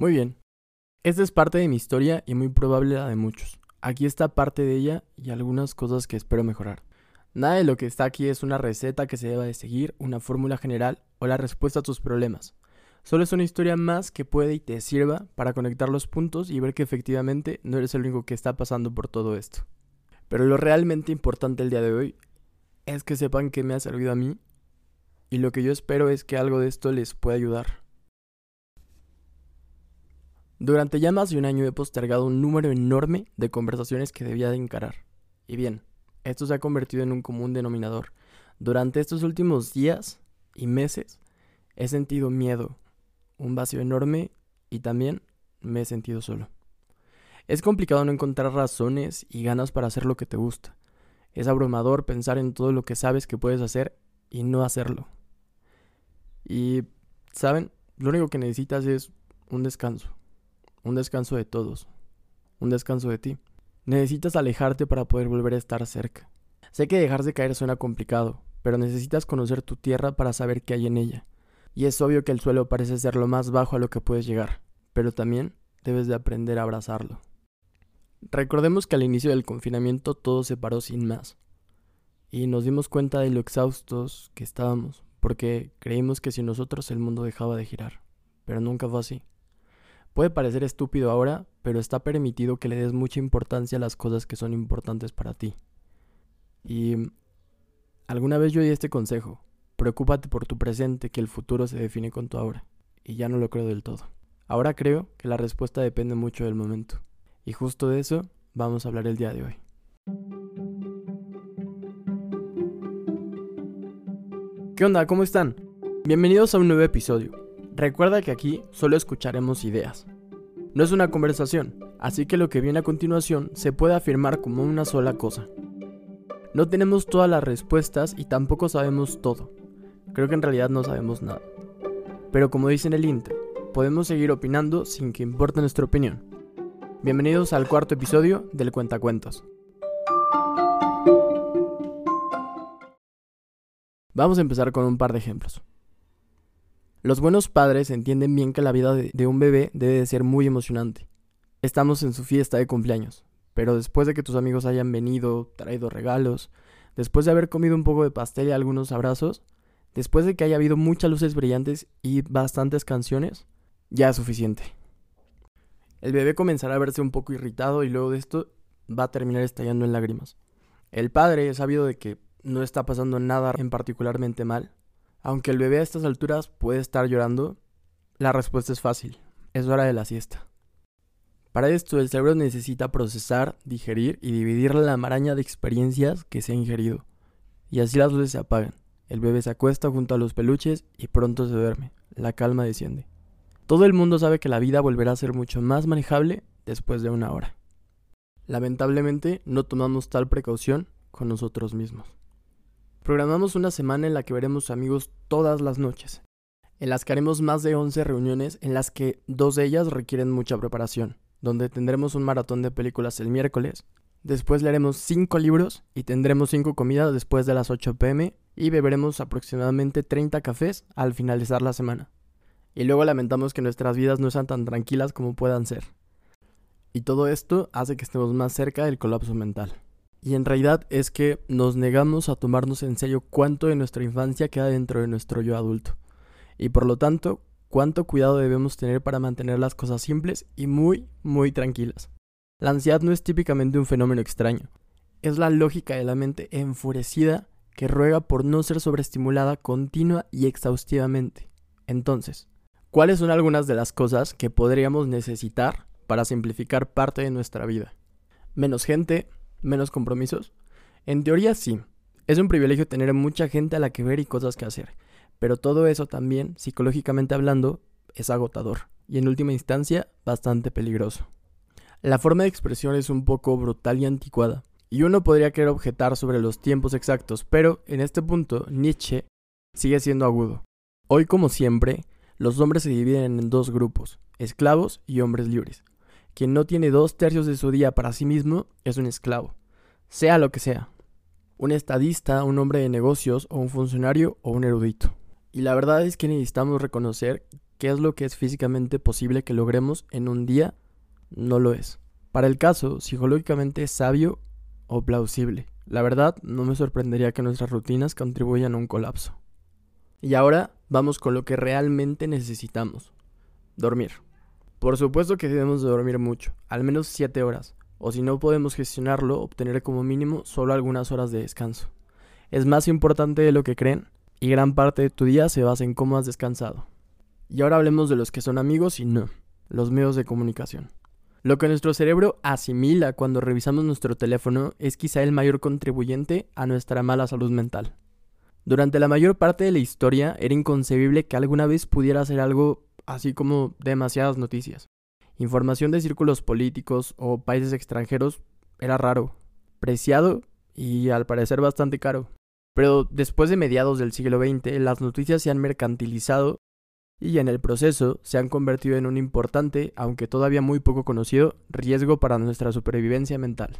Muy bien. Esta es parte de mi historia y muy probable la de muchos. Aquí está parte de ella y algunas cosas que espero mejorar. Nada de lo que está aquí es una receta que se deba de seguir, una fórmula general o la respuesta a tus problemas. Solo es una historia más que puede y te sirva para conectar los puntos y ver que efectivamente no eres el único que está pasando por todo esto. Pero lo realmente importante el día de hoy es que sepan que me ha servido a mí y lo que yo espero es que algo de esto les pueda ayudar. Durante ya más de un año he postergado un número enorme de conversaciones que debía de encarar. Y bien, esto se ha convertido en un común denominador. Durante estos últimos días y meses he sentido miedo, un vacío enorme y también me he sentido solo. Es complicado no encontrar razones y ganas para hacer lo que te gusta. Es abrumador pensar en todo lo que sabes que puedes hacer y no hacerlo. Y, ¿saben? Lo único que necesitas es un descanso. Un descanso de todos. Un descanso de ti. Necesitas alejarte para poder volver a estar cerca. Sé que dejarse caer suena complicado, pero necesitas conocer tu tierra para saber qué hay en ella. Y es obvio que el suelo parece ser lo más bajo a lo que puedes llegar, pero también debes de aprender a abrazarlo. Recordemos que al inicio del confinamiento todo se paró sin más. Y nos dimos cuenta de lo exhaustos que estábamos, porque creímos que sin nosotros el mundo dejaba de girar. Pero nunca fue así. Puede parecer estúpido ahora, pero está permitido que le des mucha importancia a las cosas que son importantes para ti. Y alguna vez yo di este consejo. Preocúpate por tu presente, que el futuro se define con tu ahora. Y ya no lo creo del todo. Ahora creo que la respuesta depende mucho del momento. Y justo de eso vamos a hablar el día de hoy. ¿Qué onda? ¿Cómo están? Bienvenidos a un nuevo episodio. Recuerda que aquí solo escucharemos ideas. No es una conversación, así que lo que viene a continuación se puede afirmar como una sola cosa. No tenemos todas las respuestas y tampoco sabemos todo. Creo que en realidad no sabemos nada. Pero como dice en el intro, podemos seguir opinando sin que importe nuestra opinión. Bienvenidos al cuarto episodio del Cuentacuentos. Vamos a empezar con un par de ejemplos. Los buenos padres entienden bien que la vida de, un bebé debe de ser muy emocionante. Estamos en su fiesta de cumpleaños, pero después de que tus amigos hayan venido, traído regalos, después de haber comido un poco de pastel y algunos abrazos, después de que haya habido muchas luces brillantes y bastantes canciones, ya es suficiente. El bebé comenzará a verse un poco irritado y luego de esto va a terminar estallando en lágrimas. El padre, sabido de que no está pasando nada en particularmente mal, aunque el bebé a estas alturas puede estar llorando, la respuesta es fácil, es hora de la siesta. Para esto el cerebro necesita procesar, digerir y dividir la maraña de experiencias que se ha ingerido. Y así las luces se apagan. El bebé se acuesta junto a los peluches y pronto se duerme. La calma desciende. Todo el mundo sabe que la vida volverá a ser mucho más manejable después de una hora. Lamentablemente no tomamos tal precaución con nosotros mismos. Programamos una semana en la que veremos amigos todas las noches, en las que haremos más de 11 reuniones en las que dos de ellas requieren mucha preparación, donde tendremos un maratón de películas el miércoles, después leeremos 5 libros y tendremos 5 comidas después de las 8 pm y beberemos aproximadamente 30 cafés al finalizar la semana y luego lamentamos que nuestras vidas no sean tan tranquilas como puedan ser. Y todo esto hace que estemos más cerca del colapso mental. Y en realidad es que nos negamos a tomarnos en serio cuánto de nuestra infancia queda dentro de nuestro yo adulto. Y por lo tanto, cuánto cuidado debemos tener para mantener las cosas simples y muy, muy tranquilas. La ansiedad no es típicamente un fenómeno extraño. Es la lógica de la mente enfurecida que ruega por no ser sobreestimulada continua y exhaustivamente. Entonces, ¿Cuáles son algunas de las cosas que podríamos necesitar para simplificar parte de nuestra vida? Menos gente, menos compromisos. En teoría sí, es un privilegio tener mucha gente a la que ver y cosas que hacer, pero todo eso también, psicológicamente hablando, es agotador y en última instancia bastante peligroso. La forma de expresión es un poco brutal y anticuada, y uno podría querer objetar sobre los tiempos exactos, pero en este punto Nietzsche sigue siendo agudo. Hoy como siempre, los hombres se dividen en dos grupos, esclavos y hombres libres. Quien no tiene dos tercios de su día para sí mismo es un esclavo, sea lo que sea. Un estadista, un hombre de negocios o un funcionario o un erudito. Y la verdad es que necesitamos reconocer qué es lo que es físicamente posible que logremos en un día, no lo es. Para el caso, psicológicamente es sabio o plausible. La verdad, no me sorprendería que nuestras rutinas contribuyan a un colapso. Y ahora vamos con lo que realmente necesitamos. Dormir. Por supuesto que debemos de dormir mucho, al menos 7 horas, o si no podemos gestionarlo, obtener como mínimo solo algunas horas de descanso. Es más importante de lo que creen, y gran parte de tu día se basa en cómo has descansado. Y ahora hablemos de los que son amigos y no, los medios de comunicación. Lo que nuestro cerebro asimila cuando revisamos nuestro teléfono es quizá el mayor contribuyente a nuestra mala salud mental. Durante la mayor parte de la historia era inconcebible que alguna vez pudiera ser algo así como demasiadas noticias. Información de círculos políticos o países extranjeros era raro, preciado y al parecer bastante caro. Pero después de mediados del siglo XX, las noticias se han mercantilizado y en el proceso se han convertido en un importante, aunque todavía muy poco conocido, riesgo para nuestra supervivencia mental.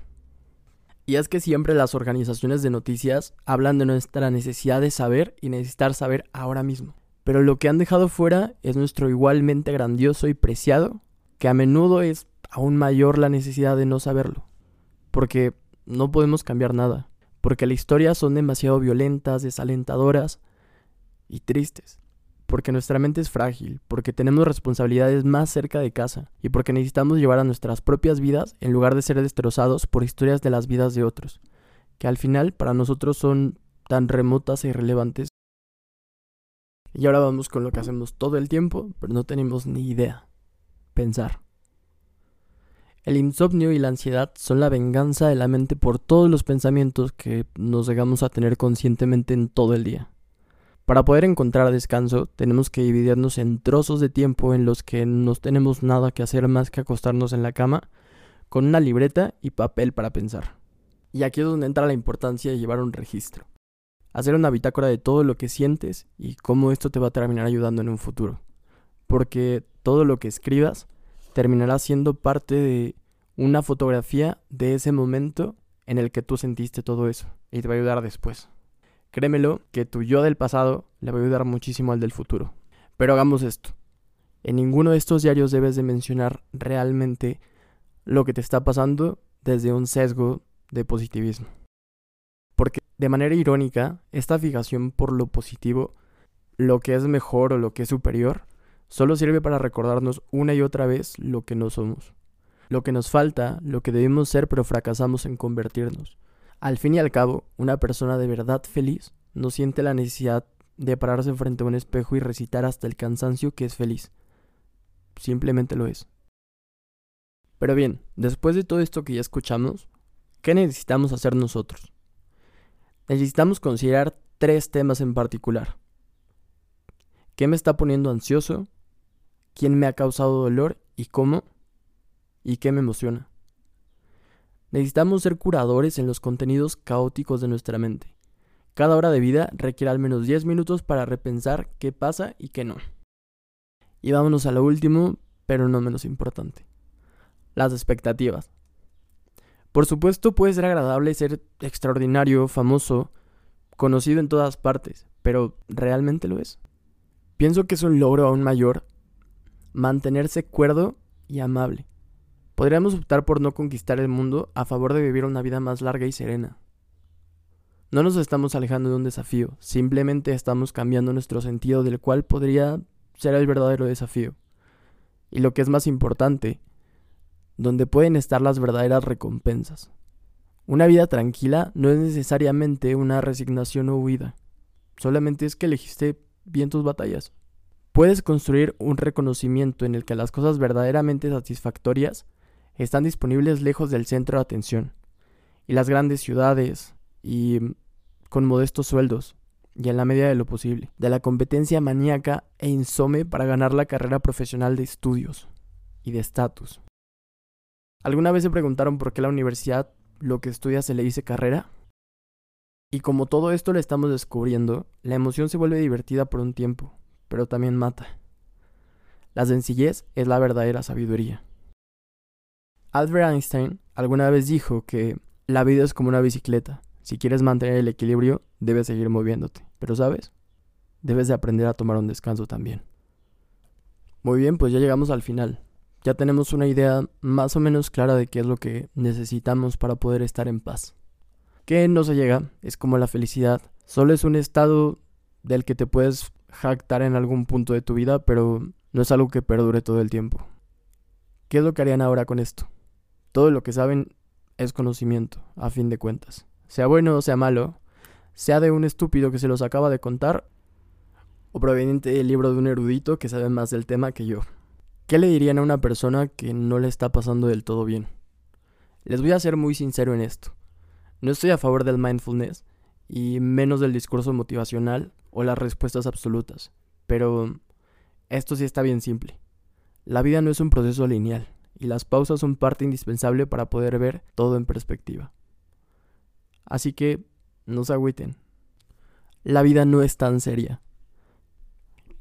Y es que siempre las organizaciones de noticias hablan de nuestra necesidad de saber y necesitar saber ahora mismo. Pero lo que han dejado fuera es nuestro igualmente grandioso y preciado, que a menudo es aún mayor la necesidad de no saberlo. Porque no podemos cambiar nada. Porque las historias son demasiado violentas, desalentadoras y tristes porque nuestra mente es frágil, porque tenemos responsabilidades más cerca de casa y porque necesitamos llevar a nuestras propias vidas en lugar de ser destrozados por historias de las vidas de otros, que al final para nosotros son tan remotas e irrelevantes. Y ahora vamos con lo que hacemos todo el tiempo, pero no tenemos ni idea. Pensar. El insomnio y la ansiedad son la venganza de la mente por todos los pensamientos que nos llegamos a tener conscientemente en todo el día. Para poder encontrar descanso, tenemos que dividirnos en trozos de tiempo en los que no tenemos nada que hacer más que acostarnos en la cama con una libreta y papel para pensar. Y aquí es donde entra la importancia de llevar un registro. Hacer una bitácora de todo lo que sientes y cómo esto te va a terminar ayudando en un futuro. Porque todo lo que escribas terminará siendo parte de una fotografía de ese momento en el que tú sentiste todo eso y te va a ayudar después. Créemelo que tu yo del pasado le va a ayudar muchísimo al del futuro. Pero hagamos esto. En ninguno de estos diarios debes de mencionar realmente lo que te está pasando desde un sesgo de positivismo. De manera irónica, esta fijación por lo positivo, lo que es mejor o lo que es superior, solo sirve para recordarnos una y otra vez lo que no somos. Lo que nos falta, lo que debemos ser pero fracasamos en convertirnos. Al fin y al cabo, una persona de verdad feliz no siente la necesidad de pararse frente a un espejo y recitar hasta el cansancio que es feliz. Simplemente lo es. Pero bien, después de todo esto que ya escuchamos, ¿qué necesitamos hacer nosotros? Necesitamos considerar tres temas en particular. ¿Qué me está poniendo ansioso? ¿Quién me ha causado dolor? ¿Y cómo? ¿Y qué me emociona? Necesitamos ser curadores en los contenidos caóticos de nuestra mente. Cada hora de vida requiere al menos 10 minutos para repensar qué pasa y qué no. Y vámonos a lo último, pero no menos importante. Las expectativas. Por supuesto puede ser agradable ser extraordinario, famoso, conocido en todas partes, pero ¿realmente lo es? Pienso que es un logro aún mayor mantenerse cuerdo y amable. Podríamos optar por no conquistar el mundo a favor de vivir una vida más larga y serena. No nos estamos alejando de un desafío, simplemente estamos cambiando nuestro sentido del cual podría ser el verdadero desafío. Y lo que es más importante, donde pueden estar las verdaderas recompensas. Una vida tranquila no es necesariamente una resignación o huida, solamente es que elegiste bien tus batallas. Puedes construir un reconocimiento en el que las cosas verdaderamente satisfactorias están disponibles lejos del centro de atención, y las grandes ciudades, y con modestos sueldos, y en la medida de lo posible, de la competencia maníaca e insome para ganar la carrera profesional de estudios y de estatus. ¿Alguna vez se preguntaron por qué la universidad lo que estudia se le dice carrera? Y como todo esto lo estamos descubriendo, la emoción se vuelve divertida por un tiempo, pero también mata. La sencillez es la verdadera sabiduría. Albert Einstein alguna vez dijo que la vida es como una bicicleta. Si quieres mantener el equilibrio, debes seguir moviéndote. Pero sabes, debes de aprender a tomar un descanso también. Muy bien, pues ya llegamos al final. Ya tenemos una idea más o menos clara de qué es lo que necesitamos para poder estar en paz. Que no se llega, es como la felicidad. Solo es un estado del que te puedes jactar en algún punto de tu vida, pero no es algo que perdure todo el tiempo. ¿Qué es lo que harían ahora con esto? Todo lo que saben es conocimiento, a fin de cuentas. Sea bueno o sea malo, sea de un estúpido que se los acaba de contar, o proveniente del libro de un erudito que sabe más del tema que yo. ¿Qué le dirían a una persona que no le está pasando del todo bien? Les voy a ser muy sincero en esto. No estoy a favor del mindfulness y menos del discurso motivacional o las respuestas absolutas, pero esto sí está bien simple. La vida no es un proceso lineal y las pausas son parte indispensable para poder ver todo en perspectiva. Así que no se agüiten. La vida no es tan seria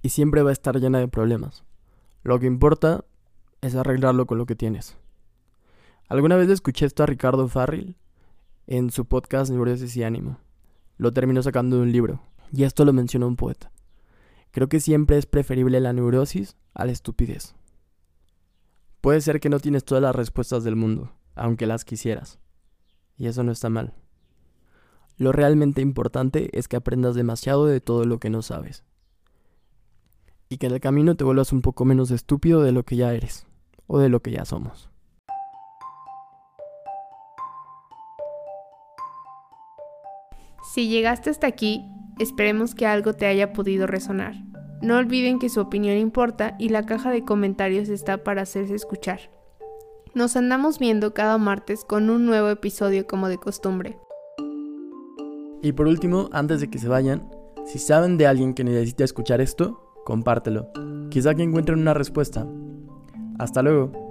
y siempre va a estar llena de problemas. Lo que importa es arreglarlo con lo que tienes. Alguna vez escuché esto a Ricardo Farril en su podcast Neurosis y Ánimo. Lo terminó sacando de un libro, y esto lo mencionó un poeta. Creo que siempre es preferible la neurosis a la estupidez. Puede ser que no tienes todas las respuestas del mundo, aunque las quisieras. Y eso no está mal. Lo realmente importante es que aprendas demasiado de todo lo que no sabes. Y que en el camino te vuelvas un poco menos estúpido de lo que ya eres, o de lo que ya somos. Si llegaste hasta aquí, esperemos que algo te haya podido resonar. No olviden que su opinión importa y la caja de comentarios está para hacerse escuchar. Nos andamos viendo cada martes con un nuevo episodio como de costumbre. Y por último, antes de que se vayan, si saben de alguien que necesita escuchar esto, compártelo. Quizá que encuentren una respuesta. Hasta luego.